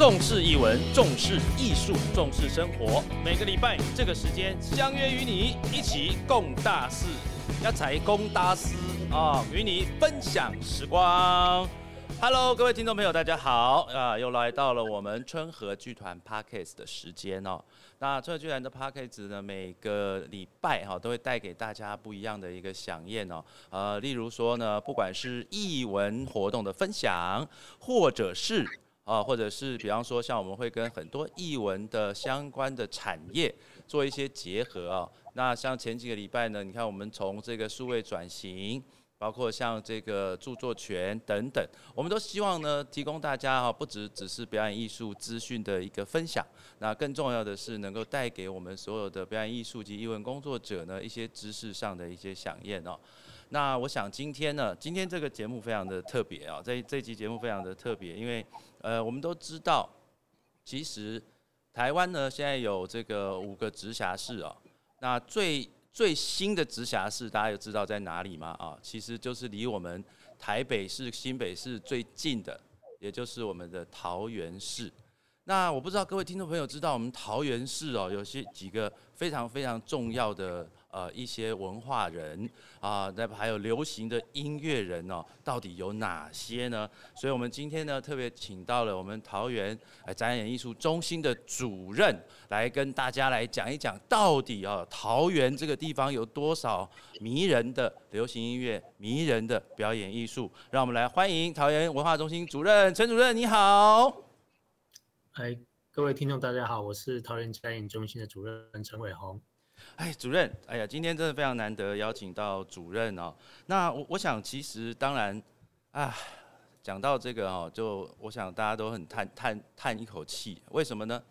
重视译文，重视艺术，重视生活。每个礼拜这个时间相约与你一起共大事，要才共大事啊，与你分享时光。Hello，各位听众朋友，大家好啊！又来到了我们春和剧团 Parkes 的时间哦。那春和剧团的 Parkes 呢，每个礼拜哈都会带给大家不一样的一个飨宴哦。呃，例如说呢，不管是译文活动的分享，或者是啊，或者是比方说像我们会跟很多艺文的相关的产业做一些结合啊。那像前几个礼拜呢，你看我们从这个数位转型。包括像这个著作权等等，我们都希望呢提供大家哈，不只只是表演艺术资讯的一个分享，那更重要的是能够带给我们所有的表演艺术及艺文工作者呢一些知识上的一些响应哦。那我想今天呢，今天这个节目非常的特别啊，这这期节目非常的特别，因为呃我们都知道，其实台湾呢现在有这个五个直辖市哦，那最最新的直辖市，大家有知道在哪里吗？啊，其实就是离我们台北市、新北市最近的，也就是我们的桃园市。那我不知道各位听众朋友知道我们桃园市哦，有些几个非常非常重要的。呃，一些文化人啊，那还有流行的音乐人哦，到底有哪些呢？所以，我们今天呢，特别请到了我们桃园展演艺术中心的主任，来跟大家来讲一讲，到底啊，桃园这个地方有多少迷人的流行音乐、迷人的表演艺术？让我们来欢迎桃园文化中心主任陈主任，你好。哎，各位听众，大家好，我是桃园展演中心的主任陈伟宏。哎，主任，哎呀，今天真的非常难得邀请到主任哦。那我我想，其实当然啊，讲到这个哦，就我想大家都很叹叹叹一口气。为什么呢？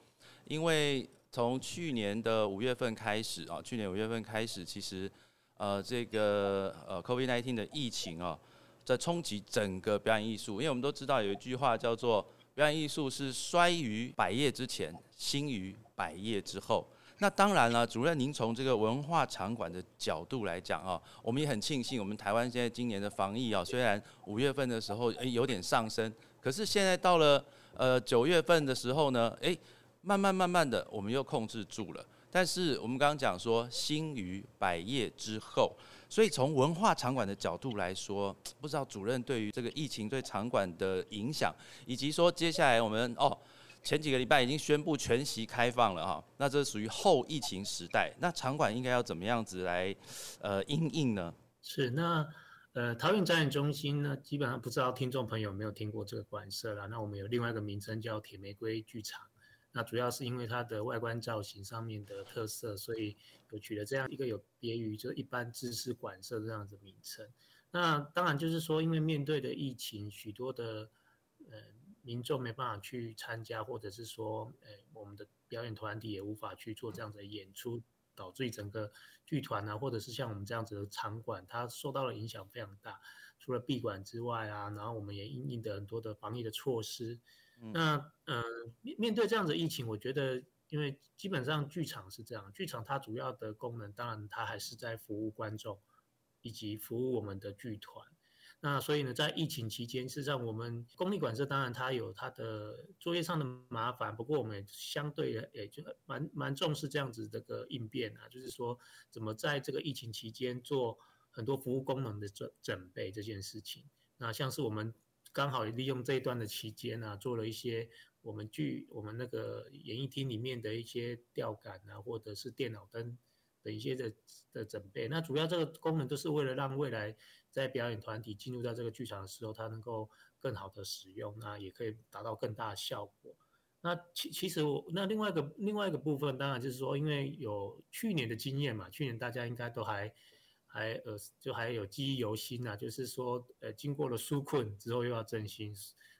因为从去年的五月份开始啊，去年五月份开始，其实呃，这个呃，COVID-19 的疫情哦，在冲击整个表演艺术。因为我们都知道有一句话叫做“表演艺术是衰于百业之前，兴于百业之后”。那当然了，主任，您从这个文化场馆的角度来讲啊，我们也很庆幸，我们台湾现在今年的防疫啊，虽然五月份的时候诶有点上升，可是现在到了呃九月份的时候呢，诶，慢慢慢慢的我们又控制住了。但是我们刚刚讲说，兴于百业之后，所以从文化场馆的角度来说，不知道主任对于这个疫情对场馆的影响，以及说接下来我们哦。前几个礼拜已经宣布全席开放了哈，那这属于后疫情时代，那场馆应该要怎么样子来呃应应呢？是那呃桃园展演中心呢，基本上不知道听众朋友有没有听过这个馆舍啦。那我们有另外一个名称叫铁玫瑰剧场，那主要是因为它的外观造型上面的特色，所以有取了这样一个有别于就一般知识馆舍这样子名称。那当然就是说，因为面对的疫情，许多的呃。民众没办法去参加，或者是说，诶，我们的表演团体也无法去做这样子的演出，导致整个剧团啊，或者是像我们这样子的场馆，它受到了影响非常大。除了闭馆之外啊，然后我们也应应的很多的防疫的措施。那，嗯，面面对这样子疫情，我觉得，因为基本上剧场是这样，剧场它主要的功能，当然它还是在服务观众，以及服务我们的剧团。那所以呢，在疫情期间，事实上我们公立馆舍当然它有它的作业上的麻烦，不过我们相对也就蛮蛮重视这样子这个应变啊，就是说怎么在这个疫情期间做很多服务功能的准准备这件事情。那像是我们刚好利用这一段的期间呢，做了一些我们剧我们那个演艺厅里面的一些吊杆啊，或者是电脑灯的一些的的准备。那主要这个功能都是为了让未来。在表演团体进入到这个剧场的时候，它能够更好的使用，那也可以达到更大的效果。那其其实我那另外一个另外一个部分，当然就是说，因为有去年的经验嘛，去年大家应该都还还呃就还有记忆犹新呐，就是说呃经过了纾困之后又要振兴。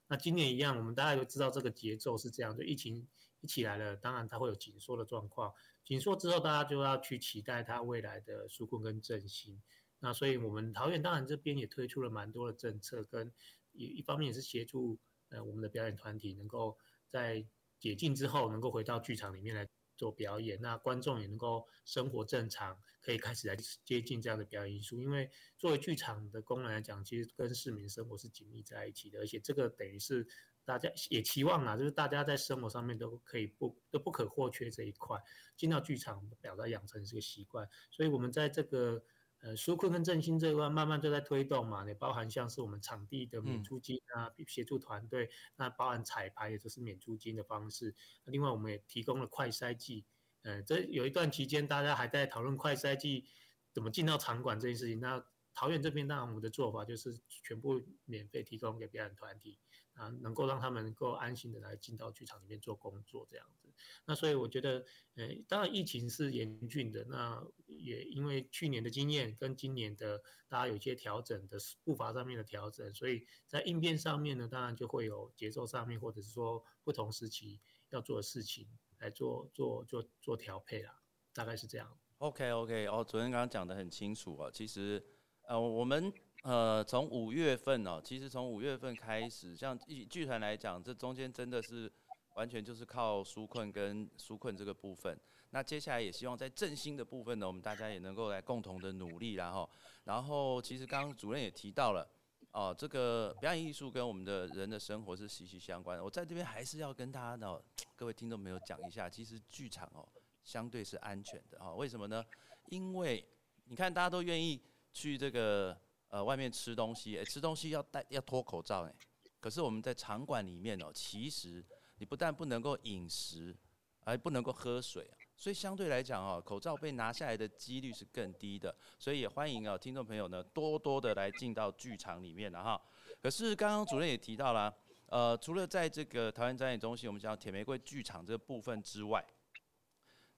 那今年一样，我们大家都知道这个节奏是这样，就疫情一起来了，当然它会有紧缩的状况，紧缩之后大家就要去期待它未来的纾困跟振兴。那所以，我们桃园当然这边也推出了蛮多的政策，跟一一方面也是协助呃我们的表演团体能够在解禁之后能够回到剧场里面来做表演，那观众也能够生活正常，可以开始来接近这样的表演艺术。因为作为剧场的功能来讲，其实跟市民生活是紧密在一起的，而且这个等于是。大家也期望啊，就是大家在生活上面都可以不都不可或缺这一块，进到剧场表达养成这个习惯。所以我们在这个呃纾困跟振兴这一块慢慢都在推动嘛，也包含像是我们场地的免租金啊，协助团队，那包含彩排也都是免租金的方式。另外我们也提供了快筛剂，呃，这有一段期间大家还在讨论快筛剂怎么进到场馆这件事情。那桃园这边当然我们的做法就是全部免费提供给表演团体。啊，能够让他们能够安心的来进到剧场里面做工作这样子。那所以我觉得，呃，当然疫情是严峻的，那也因为去年的经验跟今年的大家有一些调整的步伐上面的调整，所以在应变上面呢，当然就会有节奏上面或者是说不同时期要做的事情来做做做做调配啦，大概是这样。OK OK，哦，昨天刚刚讲的很清楚啊，其实呃我们。呃，从五月份哦，其实从五月份开始，像剧剧团来讲，这中间真的是完全就是靠纾困跟纾困这个部分。那接下来也希望在振兴的部分呢，我们大家也能够来共同的努力，然后，然后其实刚刚主任也提到了，哦，这个表演艺术跟我们的人的生活是息息相关的。我在这边还是要跟大家的各位听众朋友讲一下，其实剧场哦相对是安全的哈。为什么呢？因为你看大家都愿意去这个。呃，外面吃东西，哎，吃东西要戴要脱口罩，哎，可是我们在场馆里面哦，其实你不但不能够饮食，还不能够喝水，所以相对来讲哦，口罩被拿下来的几率是更低的，所以也欢迎啊听众朋友呢多多的来进到剧场里面了哈。可是刚刚主任也提到了，呃，除了在这个桃园展演中心，我们讲铁玫瑰剧场这个部分之外，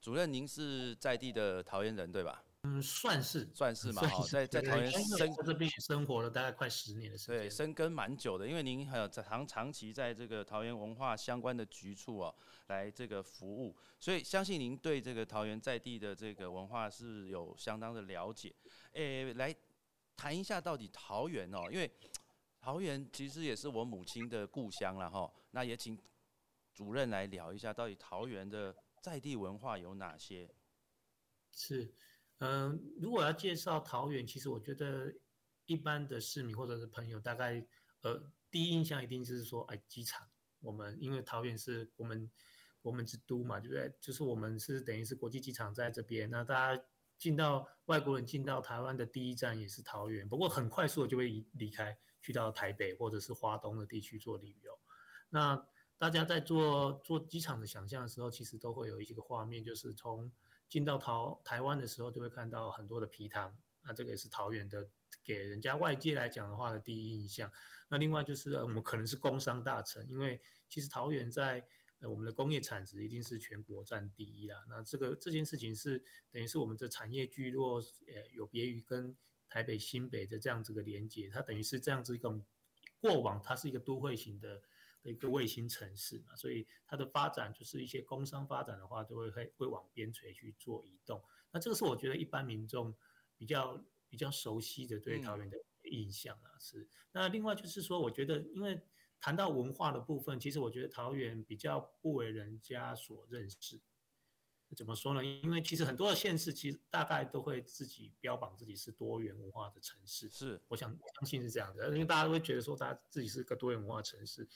主任您是在地的桃园人对吧？嗯，算是算是嘛，哈，在在桃园生这边生活了大概快十年的时间，对，生根蛮久的。因为您还有长长期在这个桃园文化相关的局处哦，来这个服务，所以相信您对这个桃园在地的这个文化是有相当的了解。诶，来谈一下到底桃园哦，因为桃园其实也是我母亲的故乡了哈。那也请主任来聊一下，到底桃园的在地文化有哪些？是。嗯，如果要介绍桃园，其实我觉得一般的市民或者是朋友，大概呃第一印象一定就是说，哎，机场。我们因为桃园是我们我们之都嘛，对不对？就是我们是等于是国际机场在这边，那大家进到外国人进到台湾的第一站也是桃园，不过很快速的就会离开，去到台北或者是华东的地区做旅游。那大家在做做机场的想象的时候，其实都会有一些个画面，就是从进到桃台湾的时候，就会看到很多的皮糖，那这个也是桃园的，给人家外界来讲的话的第一印象。那另外就是我们可能是工商大城，因为其实桃园在呃我们的工业产值一定是全国占第一啦。那这个这件事情是等于是我们的产业聚落，呃有别于跟台北新北的这样子的连接，它等于是这样子一个过往它是一个都会型的。的一个卫星城市嘛，所以它的发展就是一些工商发展的话，都会会会往边陲去做移动。那这个是我觉得一般民众比较比较熟悉的对桃园的印象啊。是那另外就是说，我觉得因为谈到文化的部分，其实我觉得桃园比较不为人家所认识。怎么说呢？因为其实很多的县市其实大概都会自己标榜自己是多元文化的城市。是，我想相信是这样的，因为大家都会觉得说，大家自己是个多元文化城市。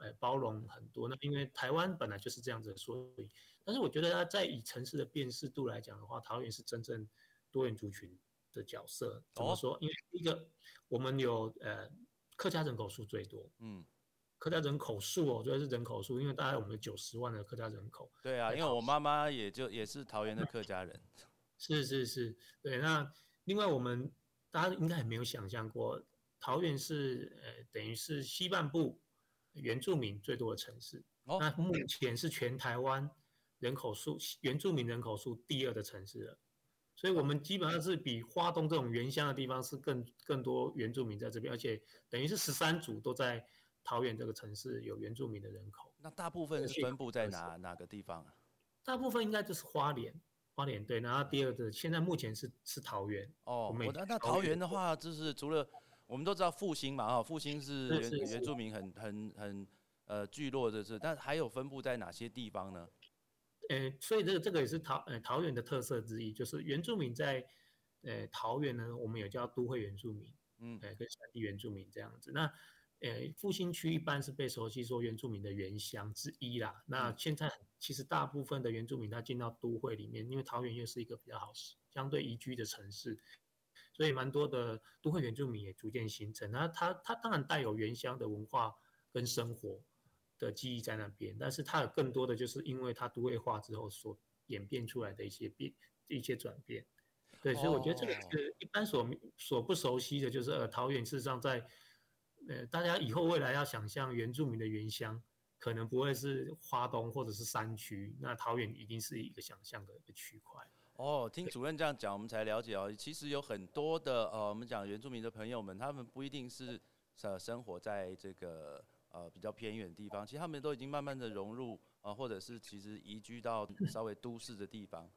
呃，包容很多。那因为台湾本来就是这样子，所以，但是我觉得它在以城市的辨识度来讲的话，桃园是真正多元族群的角色。怎么说？因为一个我们有呃客家人口数最多，嗯，客家人口数哦，主要是人口数，因为大概我们九十万的客家人口。对啊，因为我妈妈也就也是桃园的客家人。是是是，对。那另外我们大家应该也没有想象过，桃园是呃等于是西半部。原住民最多的城市，那目前是全台湾人口数原住民人口数第二的城市了，所以我们基本上是比花东这种原乡的地方是更更多原住民在这边，而且等于是十三组都在桃园这个城市有原住民的人口。那大部分是分布在哪哪个地方啊？大部分应该就是花莲，花莲对，然后第二个现在目前是是桃园。哦，那那桃园的话，就是除了。我们都知道复兴嘛，哈，复兴是原原住民很很很呃聚落的是，但还有分布在哪些地方呢？呃，所以这个这个也是桃呃桃园的特色之一，就是原住民在呃桃园呢，我们有叫都会原住民，嗯，哎，跟山地原住民这样子。那呃，复兴区一般是被熟悉说原住民的原乡之一啦。那现在其实大部分的原住民他进到都会里面，因为桃园又是一个比较好相对宜居的城市，所以蛮多的都会原住民也逐渐形成。那它它当然带有原乡的文化跟生活的记忆在那边，但是它有更多的就是因为它都会化之后所演变出来的一些变一些转变。对，所以我觉得这个是一般所所不熟悉的，就是呃，桃园事实上在。呃，大家以后未来要想象原住民的原乡，可能不会是花东或者是山区，那桃园一定是一个想象的一个区块。哦，听主任这样讲，我们才了解哦，其实有很多的呃，我们讲原住民的朋友们，他们不一定是呃生活在这个呃比较偏远的地方，其实他们都已经慢慢的融入啊，或者是其实移居到稍微都市的地方，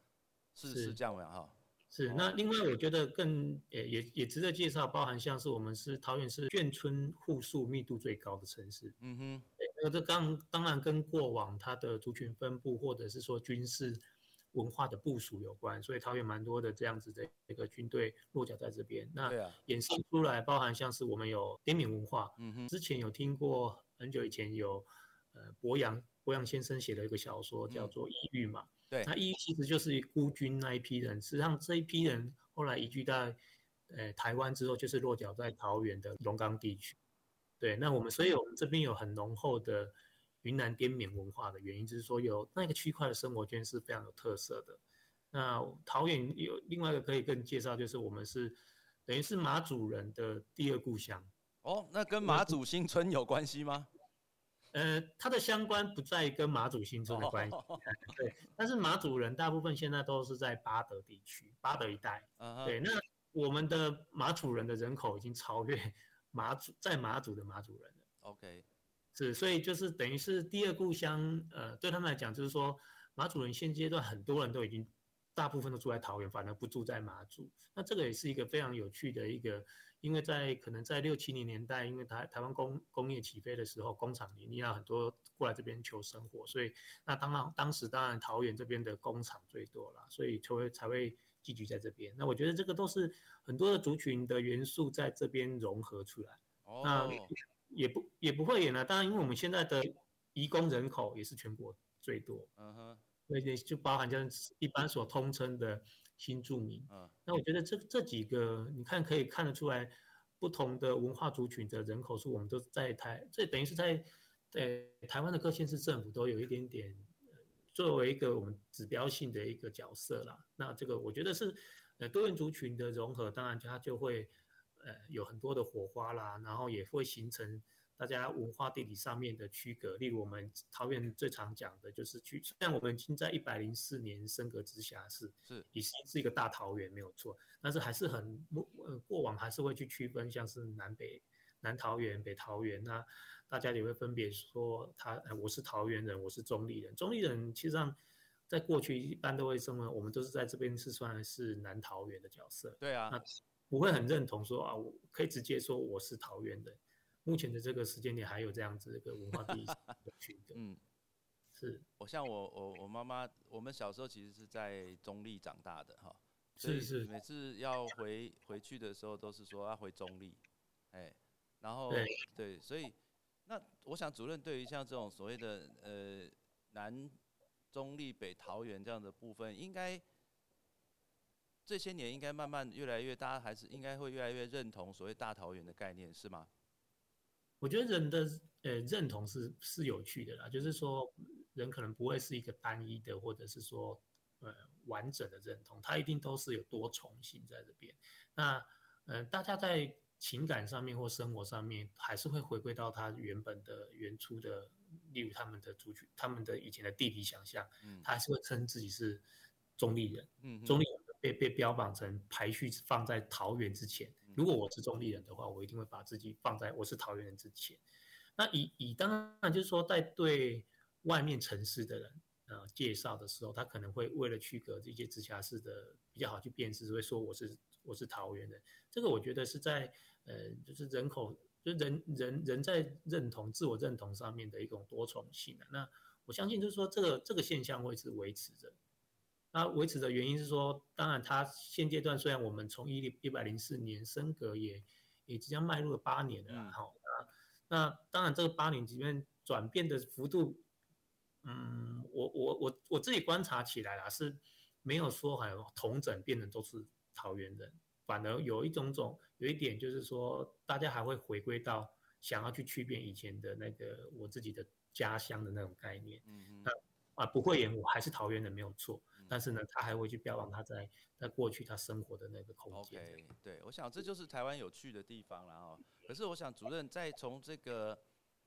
是是这样的哈。是，那另外我觉得更也也也值得介绍，包含像是我们是桃园是眷村户数密度最高的城市。嗯哼，那这刚当然跟过往它的族群分布或者是说军事文化的部署有关，所以桃园蛮多的这样子的一个军队落脚在这边。那衍生出来包含像是我们有滇缅文化。嗯哼，之前有听过很久以前有呃博洋博洋先生写的一个小说叫做《异域》嘛。对，那异域其实就是孤军那一批人，实际上这一批人后来移居在，呃台湾之后，就是落脚在桃园的龙岗地区。对，那我们所以我们这边有很浓厚的云南滇缅文化的原因，就是说有那个区块的生活圈是非常有特色的。那桃园有另外一个可以更介绍，就是我们是等于是马祖人的第二故乡。哦，那跟马祖新村有关系吗？呃，它的相关不在跟马祖新村的关系，对，但是马祖人大部分现在都是在巴德地区，巴德一带，对，那我们的马祖人的人口已经超越马祖在马祖的马祖人了。OK，是，所以就是等于是第二故乡，呃，对他们来讲，就是说马祖人现阶段很多人都已经大部分都住在桃园，反而不住在马祖，那这个也是一个非常有趣的一个。因为在可能在六七零年代，因为台台湾工工业起飞的时候，工厂里你要很多过来这边求生活，所以那当然当时当然桃园这边的工厂最多了，所以才会才会聚集在这边。那我觉得这个都是很多的族群的元素在这边融合出来。哦。那也不也不会演了，当然因为我们现在的移工人口也是全国最多。嗯哼。所以就包含像一般所通称的。新住民，嗯，那我觉得这这几个，你看可以看得出来，不同的文化族群的人口数，我们都在台，这等于是在，在台湾的各县市政府都有一点点，作为一个我们指标性的一个角色啦。那这个我觉得是，呃，多元族群的融合，当然它就会，呃，有很多的火花啦，然后也会形成。大家文化地理上面的区隔，例如我们桃园最常讲的就是去，虽然我们已经在一百零四年升格直辖市，是已经是一个大桃园没有错，但是还是很呃过往还是会去区分，像是南北南桃园、北桃园，那大家也会分别说他，我是桃园人，我是中立人，中立人其实上在过去一般都会称为我们都是在这边是算是南桃园的角色，对啊，那不会很认同说啊，我可以直接说我是桃园人。目前的这个时间点还有这样子一个文化地理 的区隔。嗯，是我像我我我妈妈，我们小时候其实是在中立长大的哈，是是，每次要回回去的时候都是说要回中立，哎，然后对，所以那我想主任对于像这种所谓的呃南中立北桃园这样的部分，应该这些年应该慢慢越来越大家还是应该会越来越认同所谓大桃园的概念是吗？我觉得人的呃认同是是有趣的啦，就是说人可能不会是一个单一的，或者是说呃完整的认同，它一定都是有多重性在这边。那呃大家在情感上面或生活上面，还是会回归到他原本的原初的，例如他们的族群、他们的以前的地理想象，嗯，他还是会称自己是中立人，嗯，中立人被被标榜成排序放在桃园之前。如果我是中立人的话，我一定会把自己放在我是桃园人之前。那以以当然就是说，在对外面城市的人呃介绍的时候，他可能会为了区隔这些直辖市的比较好去辨识，会说我是我是桃园人。这个我觉得是在呃就是人口就人人人在认同自我认同上面的一种多重性啊。那我相信就是说这个这个现象会是维持着。那维持的原因是说，当然，它现阶段虽然我们从一一百零四年升格也也即将迈入了八年了，哈，那当然，这个八年里面转变的幅度，嗯，我我我我自己观察起来啦，是没有说很同整变成都是桃园人，反而有一种种有一点就是说，大家还会回归到想要去区别以前的那个我自己的家乡的那种概念。嗯那啊，不会演，我还是桃园人没有错，但是呢，他还会去标榜他在在过去他生活的那个空间。OK，对，我想这就是台湾有趣的地方了哈。可是我想主任在从这个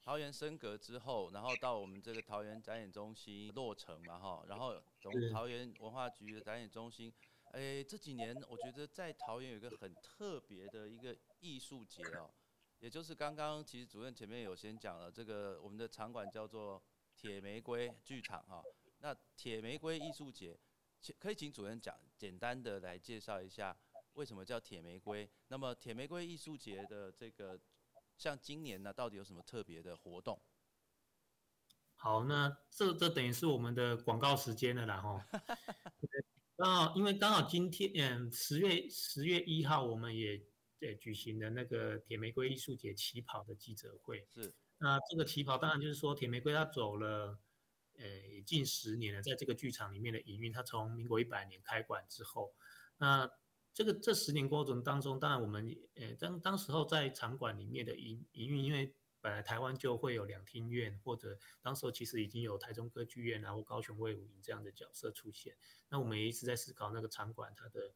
桃园升格之后，然后到我们这个桃园展演中心落成嘛哈，然后从桃园文化局的展演中心，哎，这几年我觉得在桃园有一个很特别的一个艺术节哦，也就是刚刚其实主任前面有先讲了，这个我们的场馆叫做。铁玫瑰剧场哈，那铁玫瑰艺术节，请可以请主任讲简单的来介绍一下为什么叫铁玫瑰？那么铁玫瑰艺术节的这个，像今年呢，到底有什么特别的活动？好，那这这等于是我们的广告时间了啦哈。刚好因为刚好今天嗯十月十月一号，我们也也举行了那个铁玫瑰艺术节旗袍的记者会。是。那这个旗袍当然就是说，铁玫瑰它走了，呃，近十年了，在这个剧场里面的营运，它从民国一百年开馆之后，那这个这十年过程当中，当然我们，呃，当当时候在场馆里面的营营运，因为本来台湾就会有两厅院，或者当时候其实已经有台中歌剧院啊或高雄卫武营这样的角色出现，那我们也一直在思考那个场馆它的。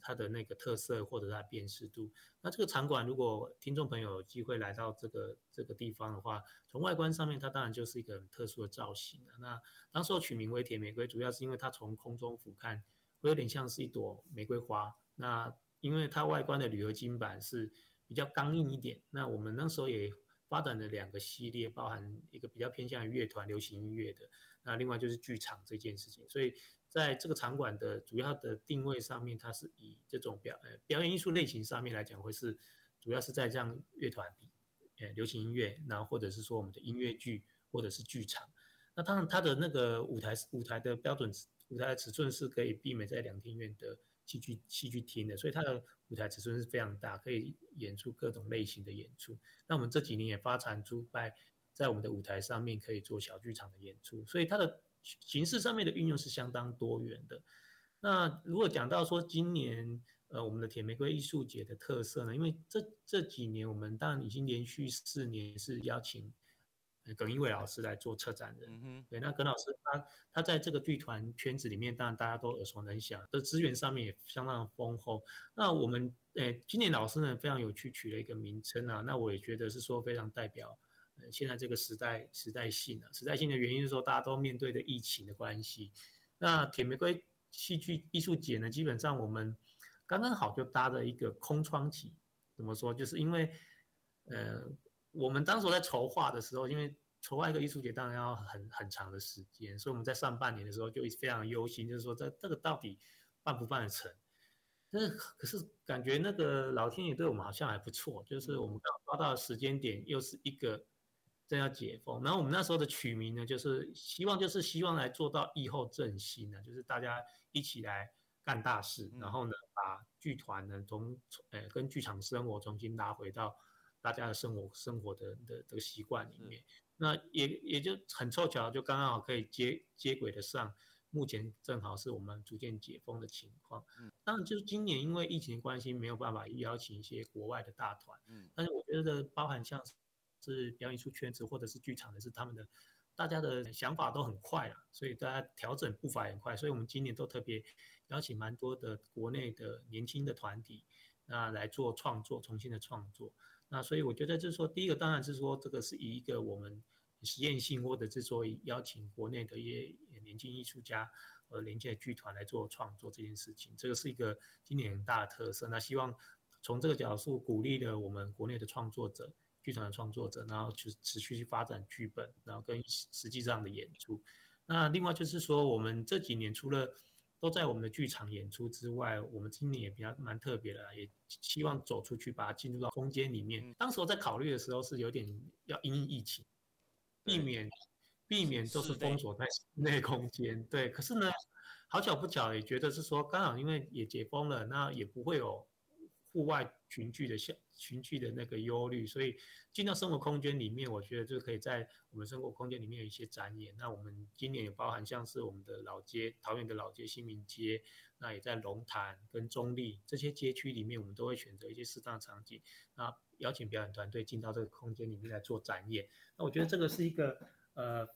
它的那个特色或者它的辨识度，那这个场馆如果听众朋友有机会来到这个这个地方的话，从外观上面它当然就是一个很特殊的造型。那当时候取名为铁玫瑰，主要是因为它从空中俯瞰会有点像是一朵玫瑰花。那因为它外观的铝合金板是比较刚硬一点，那我们那时候也发展了两个系列，包含一个比较偏向于乐团流行音乐的，那另外就是剧场这件事情，所以。在这个场馆的主要的定位上面，它是以这种表呃表演艺术类型上面来讲，会是主要是在这样乐团、呃流行音乐，然后或者是说我们的音乐剧或者是剧场。那当然它的那个舞台舞台的标准舞台的尺寸是可以媲美在两厅院的戏剧戏剧厅的，所以它的舞台尺寸是非常大，可以演出各种类型的演出。那我们这几年也发展出在在我们的舞台上面可以做小剧场的演出，所以它的。形式上面的运用是相当多元的。那如果讲到说今年呃我们的铁玫瑰艺术节的特色呢？因为这这几年我们当然已经连续四年是邀请耿一伟老师来做策展人。嗯。对，那耿老师他他在这个剧团圈子里面，当然大家都耳熟能详，的资源上面也相当丰厚。那我们诶今年老师呢非常有趣，取了一个名称啊，那我也觉得是说非常代表。现在这个时代时代性啊，时代性的原因是说大家都面对的疫情的关系。那铁玫瑰戏剧艺术节呢，基本上我们刚刚好就搭了一个空窗期。怎么说？就是因为呃，我们当时在筹划的时候，因为筹划一个艺术节当然要很很长的时间，所以我们在上半年的时候就非常忧心，就是说这这个到底办不办得成？但是可是感觉那个老天爷对我们好像还不错，就是我们刚抓到的时间点又是一个。正要解封，然后我们那时候的取名呢，就是希望就是希望来做到疫后振兴呢，就是大家一起来干大事，然后呢把剧团呢从呃跟剧场生活重新拉回到大家的生活生活的的这个习惯里面，那也也就很凑巧，就刚刚好可以接接轨的上，目前正好是我们逐渐解封的情况。嗯，当然就是今年因为疫情关系没有办法邀请一些国外的大团，嗯，但是我觉得包含像。是表演艺术圈子或者是剧场的，是他们的，大家的想法都很快啊，所以大家调整步伐也很快，所以我们今年都特别邀请蛮多的国内的年轻的团体，那来做创作，重新的创作。那所以我觉得就是说，第一个当然是说这个是以一个我们实验性，或者是说邀请国内的一些年轻艺术家和连接剧团来做创作这件事情，这个是一个今年很大的特色。那希望从这个角度鼓励了我们国内的创作者。剧团的创作者，然后去持续去发展剧本，然后跟实际上的演出。那另外就是说，我们这几年除了都在我们的剧场演出之外，我们今年也比较蛮特别的，也希望走出去，把它进入到空间里面。当时我在考虑的时候是有点要因应疫情，避免避免都是封锁在室内空间。对，可是呢，好巧不巧也觉得是说，刚好因为也解封了，那也不会有户外群聚的像群聚的那个忧虑，所以进到生活空间里面，我觉得就可以在我们生活空间里面有一些展演。那我们今年也包含像是我们的老街桃园的老街新民街，那也在龙潭跟中立这些街区里面，我们都会选择一些适当场景，那邀请表演团队进到这个空间里面来做展演。那我觉得这个是一个呃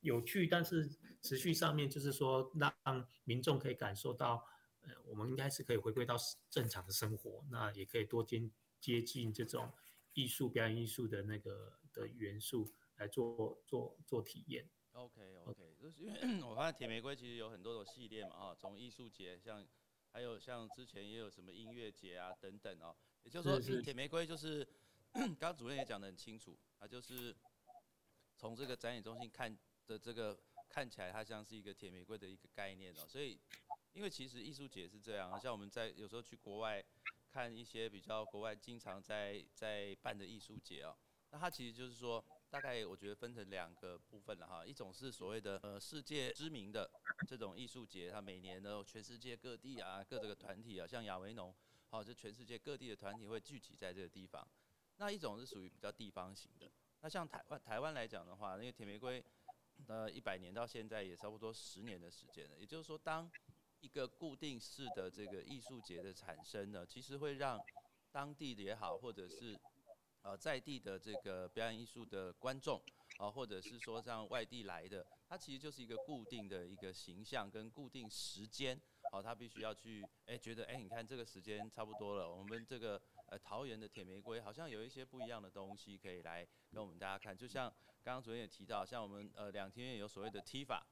有趣，但是持续上面就是说让民众可以感受到。呃，我们应该是可以回归到正常的生活，那也可以多接接近这种艺术表演艺术的那个的元素来做做做体验。OK OK，就是因为 我发现铁玫瑰其实有很多种系列嘛，哈，从艺术节，像还有像之前也有什么音乐节啊等等哦，也就是说铁玫瑰就是 刚刚主任也讲得很清楚，它就是从这个展演中心看的这个看起来它像是一个铁玫瑰的一个概念哦，所以。因为其实艺术节是这样，像我们在有时候去国外看一些比较国外经常在在办的艺术节哦，那它其实就是说，大概我觉得分成两个部分了哈，一种是所谓的呃世界知名的这种艺术节，它每年呢全世界各地啊各这个团体啊，像亚维农，好，就全世界各地的团体会聚集在这个地方。那一种是属于比较地方型的，那像台湾台湾来讲的话，那个铁玫瑰，呃一百年到现在也差不多十年的时间了，也就是说当一个固定式的这个艺术节的产生呢，其实会让当地的也好，或者是呃在地的这个表演艺术的观众啊，或者是说像外地来的，它其实就是一个固定的一个形象跟固定时间，好，他必须要去哎觉得哎，你看这个时间差不多了，我们这个呃桃园的铁玫瑰好像有一些不一样的东西可以来跟我们大家看，就像刚刚昨天也提到，像我们呃两天有所谓的踢法。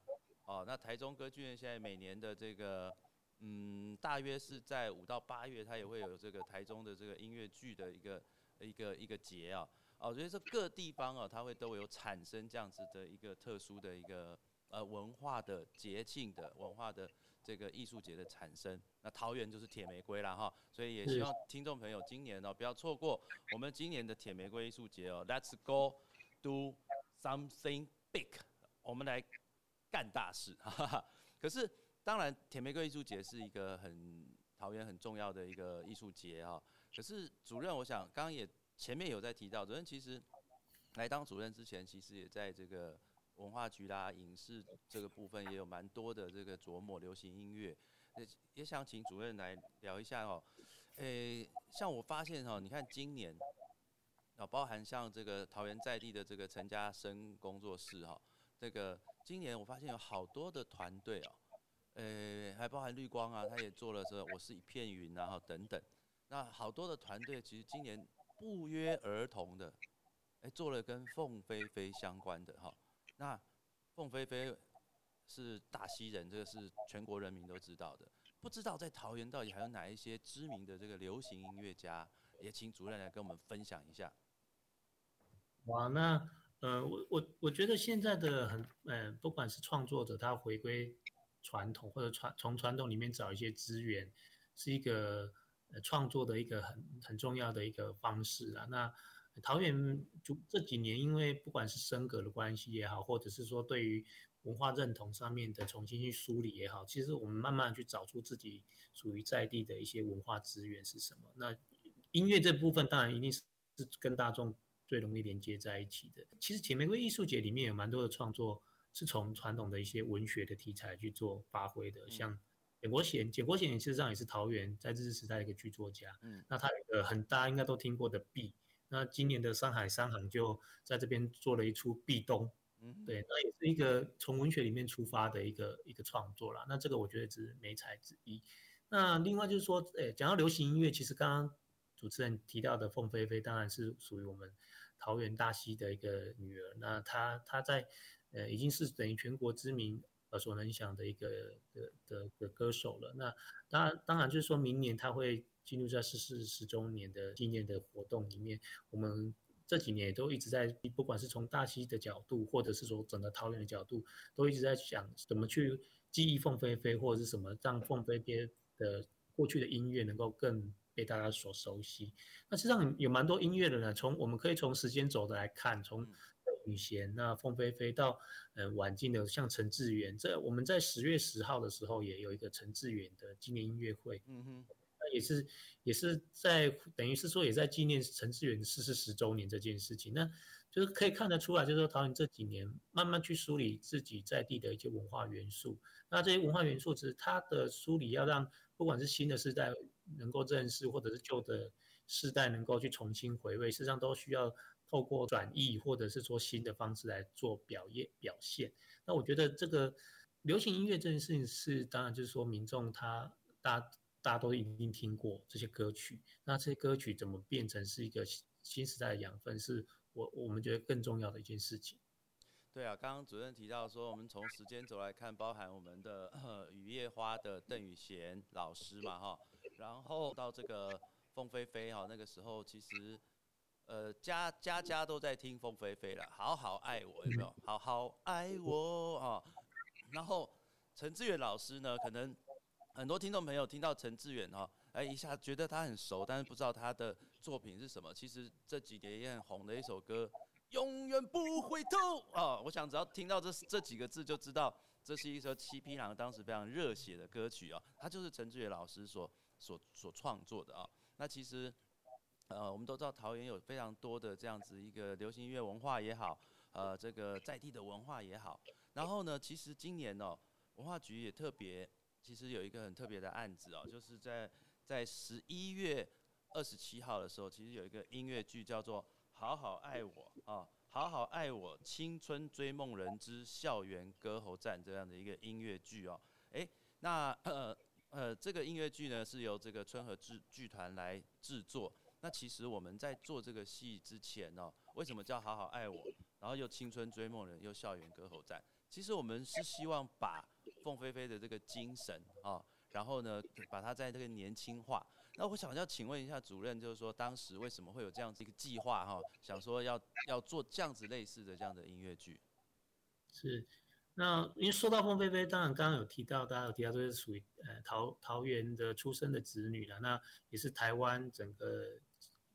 哦，那台中歌剧院现在每年的这个，嗯，大约是在五到八月，它也会有这个台中的这个音乐剧的一个一个一个节啊。哦，所以说各地方啊，它会都有产生这样子的一个特殊的一个呃文化的节庆的文化的这个艺术节的产生。那桃园就是铁玫瑰啦哈，所以也希望听众朋友今年哦不要错过我们今年的铁玫瑰艺术节哦。Let's go do something big，我们来。干大事，哈哈。可是当然，甜玫瑰艺术节是一个很桃园很重要的一个艺术节哈。可是主任，我想刚刚也前面有在提到，主任其实来当主任之前，其实也在这个文化局啦、影视这个部分也有蛮多的这个琢磨流行音乐。也也想请主任来聊一下哦。诶，像我发现哈，你看今年啊，包含像这个桃园在地的这个陈家生工作室哈，这个。今年我发现有好多的团队哦，呃，还包含绿光啊，他也做了这我是一片云然后等等，那好多的团队其实今年不约而同的，哎，做了跟凤飞飞相关的哈。那凤飞飞是大溪人，这个是全国人民都知道的。不知道在桃园到底还有哪一些知名的这个流行音乐家，也请主任来跟我们分享一下。哇，那。呃，我我我觉得现在的很，呃，不管是创作者他回归传统，或者传从传统里面找一些资源，是一个呃创作的一个很很重要的一个方式啊。那桃园就这几年，因为不管是升格的关系也好，或者是说对于文化认同上面的重新去梳理也好，其实我们慢慢去找出自己属于在地的一些文化资源是什么。那音乐这部分当然一定是是跟大众。最容易连接在一起的，其实铁玫瑰艺术节里面有蛮多的创作是从传统的一些文学的题材去做发挥的，像简国贤，简国贤事实上也是桃园在日治时代的一个剧作家，嗯，那他有个很大应该都听过的《壁》，那今年的上海商行就在这边做了一出《壁咚》，嗯，对，那也是一个从文学里面出发的一个一个创作啦，那这个我觉得只是美彩之一。那另外就是说，诶，讲到流行音乐，其实刚刚。主持人提到的凤飞飞当然是属于我们桃园大溪的一个女儿，那她她在呃已经是等于全国知名耳熟能详的一个的的的歌手了。那当然当然就是说明年她会进入在逝世十周年的纪念的活动里面，我们这几年也都一直在，不管是从大溪的角度，或者是说整个桃园的角度，都一直在想怎么去记忆凤飞飞，或者是什么让凤飞飞的过去的音乐能够更。被大家所熟悉，那实际上有蛮多音乐的呢。从我们可以从时间走的来看，从雨贤、那凤飞飞到呃晚近的像陈志远，这我们在十月十号的时候也有一个陈志远的纪念音乐会，嗯哼，那也是也是在等于是说也在纪念陈志远逝世十周年这件事情。那就是可以看得出来，就是说桃园这几年慢慢去梳理自己在地的一些文化元素。那这些文化元素，其实它的梳理要让不管是新的世代能够认识，或者是旧的世代能够去重新回味，实际上都需要透过转译或者是说新的方式来做表演表现。那我觉得这个流行音乐这件事情是，当然就是说民众他大大家都一定听过这些歌曲，那这些歌曲怎么变成是一个新时代的养分是？我我们觉得更重要的一件事情。对啊，刚刚主任提到说，我们从时间轴来看，包含我们的雨夜花的邓宇贤老师嘛，哈，然后到这个凤飞飞哈，那个时候其实呃家家家都在听凤飞飞了，好好爱我有没有？好好爱我啊。然后陈志远老师呢，可能很多听众朋友听到陈志远哈。哎，一下觉得他很熟，但是不知道他的作品是什么。其实这几年也很红的一首歌，《永远不回头》啊，我想只要听到这这几个字，就知道这是一首七匹狼当时非常热血的歌曲啊。他就是陈志远老师所所所创作的啊。那其实，呃，我们都知道桃园有非常多的这样子一个流行音乐文化也好，呃，这个在地的文化也好。然后呢，其实今年哦，文化局也特别，其实有一个很特别的案子哦，就是在。在十一月二十七号的时候，其实有一个音乐剧叫做《好好爱我》啊，《好好爱我》青春追梦人之校园歌喉战这样的一个音乐剧哦。哎，那呃 呃，这个音乐剧呢是由这个春和制剧团来制作。那其实我们在做这个戏之前呢，为什么叫《好好爱我》，然后又青春追梦人又校园歌喉战？其实我们是希望把凤飞飞的这个精神啊。然后呢，把它在这个年轻化。那我想要请问一下主任，就是说当时为什么会有这样子一个计划哈？想说要要做这样子类似的这样的音乐剧。是，那因为说到凤飞飞，当然刚刚有提到，大家有提到都是属于呃桃桃园的出生的子女了，那也是台湾整个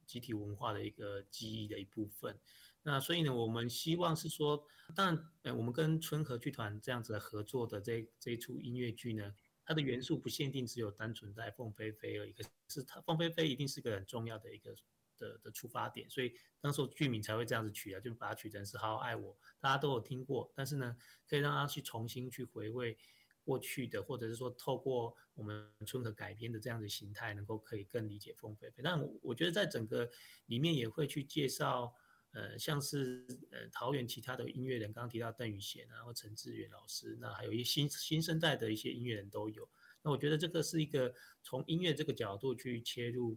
集体文化的一个记忆的一部分。那所以呢，我们希望是说，当然呃我们跟春和剧团这样子的合作的这这一出音乐剧呢。它的元素不限定只有单纯在凤飞飞而已，可是它凤飞飞一定是个很重要的一个的的出发点，所以当时剧名才会这样子取啊，就把它取成是好好爱我，大家都有听过，但是呢，可以让他去重新去回味过去的，或者是说透过我们春和改编的这样的形态，能够可以更理解凤飞飞。但我觉得在整个里面也会去介绍。呃，像是呃桃园其他的音乐人，刚刚提到邓宇贤啊，或陈志远老师，那还有一些新新生代的一些音乐人都有。那我觉得这个是一个从音乐这个角度去切入，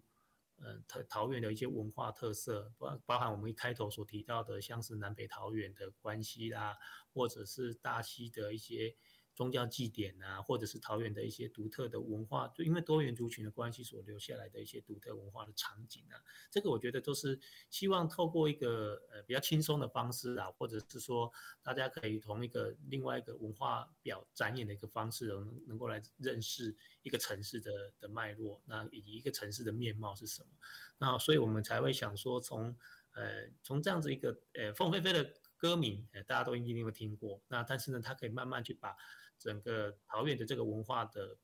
呃桃桃园的一些文化特色，包包含我们一开头所提到的，像是南北桃园的关系啦，或者是大溪的一些。宗教祭典啊，或者是桃园的一些独特的文化，就因为多元族群的关系所留下来的一些独特文化的场景啊，这个我觉得都是希望透过一个呃比较轻松的方式啊，或者是说大家可以从一个另外一个文化表展演的一个方式，能能够来认识一个城市的的脉络，那以及一个城市的面貌是什么。那所以我们才会想说，从呃从这样子一个呃凤飞飞的歌名，呃大家都一定会听过，那但是呢，它可以慢慢去把整个桃园的这个文化的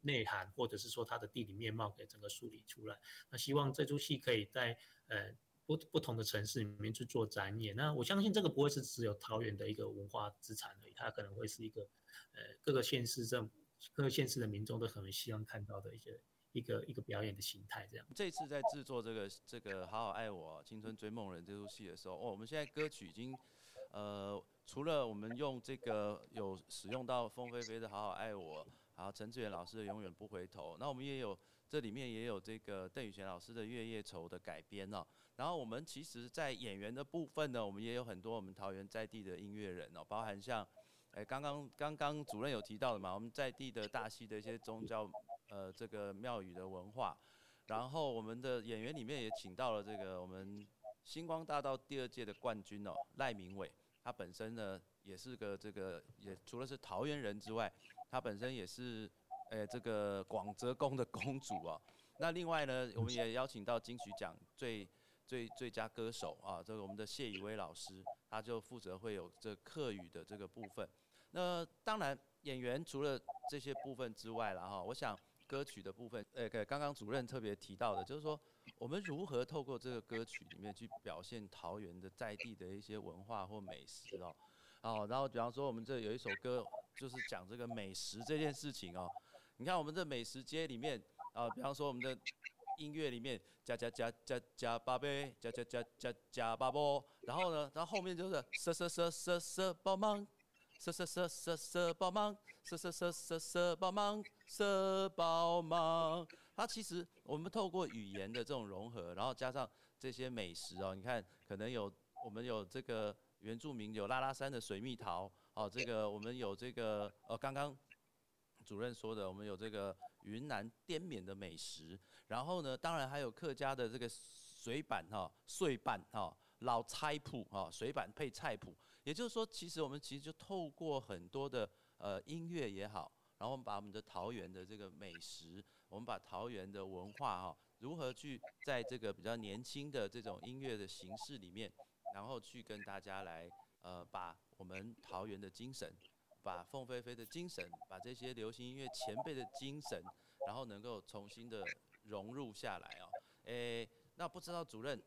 内涵，或者是说它的地理面貌，给整个梳理出来。那希望这出戏可以在呃不不同的城市里面去做展演。那我相信这个不会是只有桃园的一个文化资产而已，它可能会是一个呃各个县市政各个县市的民众都很希望看到的一些一个一个表演的形态。这样，这次在制作这个这个好好爱我青春追梦人这出戏的时候，哦，我们现在歌曲已经呃。除了我们用这个有使用到凤飞飞的好好爱我，然后陈志远老师的永远不回头，那我们也有这里面也有这个邓宇贤老师的月夜愁的改编哦。然后我们其实，在演员的部分呢，我们也有很多我们桃园在地的音乐人哦，包含像，哎，刚刚刚刚主任有提到的嘛，我们在地的大溪的一些宗教呃这个庙宇的文化，然后我们的演员里面也请到了这个我们星光大道第二届的冠军哦，赖明伟。他本身呢，也是个这个，也除了是桃园人之外，他本身也是，诶，这个广泽宫的公主啊。那另外呢，我们也邀请到金曲奖最最最佳歌手啊，这个我们的谢以威老师，他就负责会有这客语的这个部分。那当然，演员除了这些部分之外了哈，我想。歌曲的部分，呃，刚刚主任特别提到的，就是说我们如何透过这个歌曲里面去表现桃园的在地的一些文化或美食哦，哦，然后比方说我们这有一首歌就是讲这个美食这件事情哦，你看我们这美食街里面啊，比方说我们的音乐里面加加加加加八杯，加加加加加八波，然后呢，然后后面就是色色色色色帮忙。色色色色色帮忙，色色色色色帮忙，色帮忙。它其实我们透过语言的这种融合，然后加上这些美食哦，你看可能有我们有这个原住民有拉拉山的水蜜桃哦，这个我们有这个呃刚刚主任说的，我们有这个云南滇缅的美食，然后呢，当然还有客家的这个水板哈碎板哈。老菜谱啊，水板配菜谱，也就是说，其实我们其实就透过很多的呃音乐也好，然后我们把我们的桃园的这个美食，我们把桃园的文化哈，如何去在这个比较年轻的这种音乐的形式里面，然后去跟大家来呃把我们桃园的精神，把凤飞飞的精神，把这些流行音乐前辈的精神，然后能够重新的融入下来哦。诶，那不知道主任。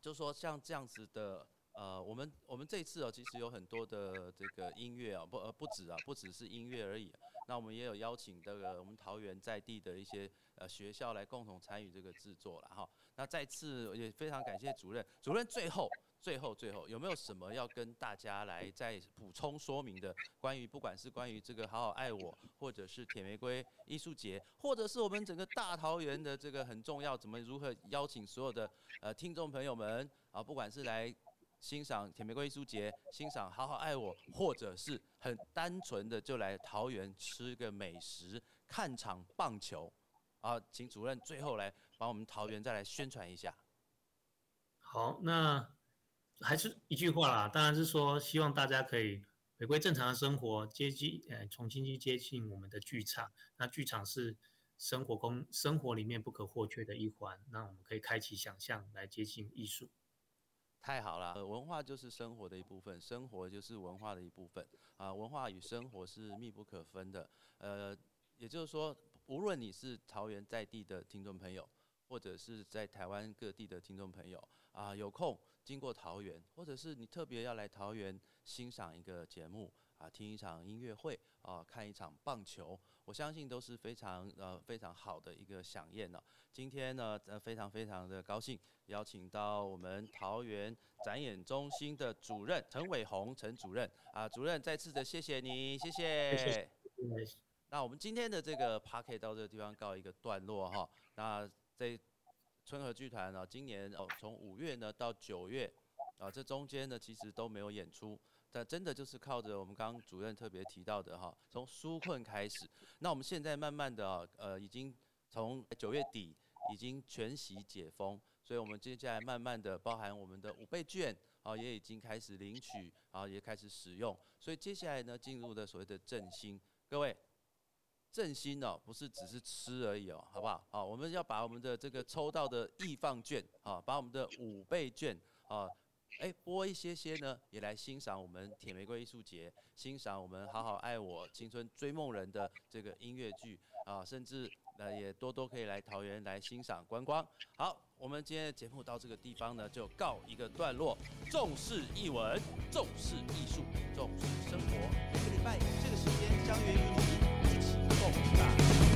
就说像这样子的，呃，我们我们这次哦，其实有很多的这个音乐啊，不呃不止啊，不只是音乐而已。那我们也有邀请这个我们桃园在地的一些呃学校来共同参与这个制作了哈。那再次也非常感谢主任，主任最后。最后，最后有没有什么要跟大家来再补充说明的？关于不管是关于这个好好爱我，或者是铁玫瑰艺术节，或者是我们整个大桃园的这个很重要，怎么如何邀请所有的呃听众朋友们啊，不管是来欣赏铁玫瑰艺术节，欣赏好好爱我，或者是很单纯的就来桃园吃个美食，看场棒球啊，请主任最后来帮我们桃园再来宣传一下。好，那。还是一句话啦，当然是说希望大家可以回归正常的生活，接近呃重新去接近我们的剧场。那剧场是生活工生活里面不可或缺的一环。那我们可以开启想象来接近艺术。太好了，文化就是生活的一部分，生活就是文化的一部分啊，文化与生活是密不可分的。呃，也就是说，无论你是桃园在地的听众朋友，或者是在台湾各地的听众朋友啊，有空。经过桃园，或者是你特别要来桃园欣赏一个节目啊，听一场音乐会啊，看一场棒球，我相信都是非常呃非常好的一个响宴呢。今天呢，呃非常非常的高兴，邀请到我们桃园展演中心的主任陈伟宏陈主任啊，主任再次的谢谢你，谢谢。那我们今天的这个 p a r k 到这个地方告一个段落哈，那这。春和剧团呢，今年哦，从五月呢到九月，啊，这中间呢其实都没有演出，但真的就是靠着我们刚刚主任特别提到的哈，从纾困开始，那我们现在慢慢的，呃，已经从九月底已经全席解封，所以我们接下来慢慢的包含我们的五倍券啊，也已经开始领取啊，也开始使用，所以接下来呢进入的所谓的振兴，各位。振兴哦，不是只是吃而已哦，好不好？好，我们要把我们的这个抽到的易放券啊，把我们的五倍券啊，哎，播一些些呢，也来欣赏我们铁玫瑰艺术节，欣赏我们好好爱我青春追梦人的这个音乐剧啊，甚至呃也多多可以来桃园来欣赏观光。好，我们今天的节目到这个地方呢，就告一个段落。重视艺文，重视艺术，重视生活。每个礼拜这个时间相约与你。共大。